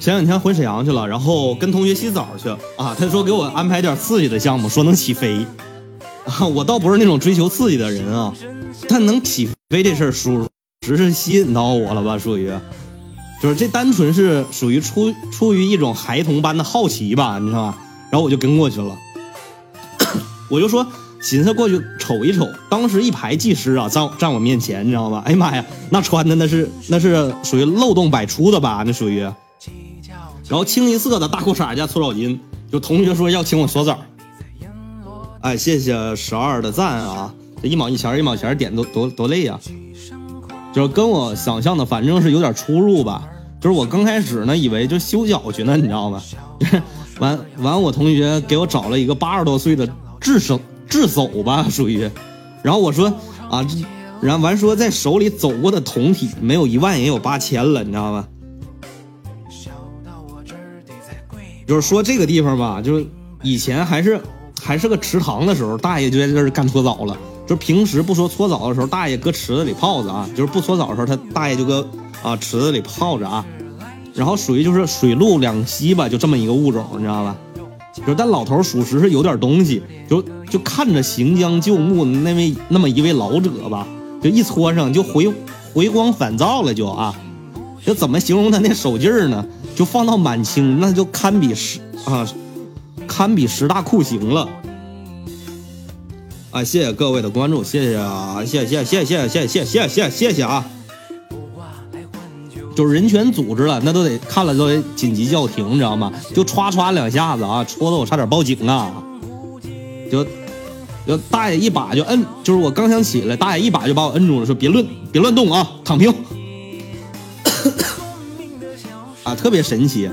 前两天回沈阳去了，然后跟同学洗澡去啊。他说给我安排点刺激的项目，说能起飞。啊，我倒不是那种追求刺激的人啊，但能起飞这事儿，属实是吸引到我了吧？属于，就是这单纯是属于出出于一种孩童般的好奇吧，你知道吧？然后我就跟过去了，我就说寻思过去瞅一瞅。当时一排技师啊，站站我面前，你知道吧？哎呀妈呀，那穿的那是那是属于漏洞百出的吧？那属于。然后清一色的大裤衩加搓澡巾，就同学说要请我锁澡。哎，谢谢十二的赞啊！这一毛一钱一毛钱点多多多累呀，就是跟我想象的反正是有点出入吧。就是我刚开始呢，以为就修脚去呢，你知道吗？完完，我同学给我找了一个八十多岁的智手智叟吧，属于。然后我说啊，然后完说在手里走过的铜体没有一万也有八千了，你知道吗？就是说这个地方吧，就是以前还是还是个池塘的时候，大爷就在这儿干搓澡了。就平时不说搓澡的时候，大爷搁池子里泡着啊。就是不搓澡的时候，他大爷就搁啊池子里泡着啊。然后属于就是水陆两栖吧，就这么一个物种，你知道吧？就但老头属实是有点东西，就就看着行将就木那位那么一位老者吧，就一搓上就回回光返照了，就啊，就怎么形容他那手劲儿呢？就放到满清，那就堪比十啊，堪比十大酷刑了。啊，谢谢各位的关注，谢谢啊，谢谢谢谢谢谢谢谢谢谢谢啊！就是人权组织了，那都得看了都得紧急叫停，你知道吗？就歘歘两下子啊，戳的我差点报警啊！就就大爷一把就摁，就是我刚想起来，大爷一把就把我摁住了，说别乱别乱动啊，躺平。啊，特别神奇。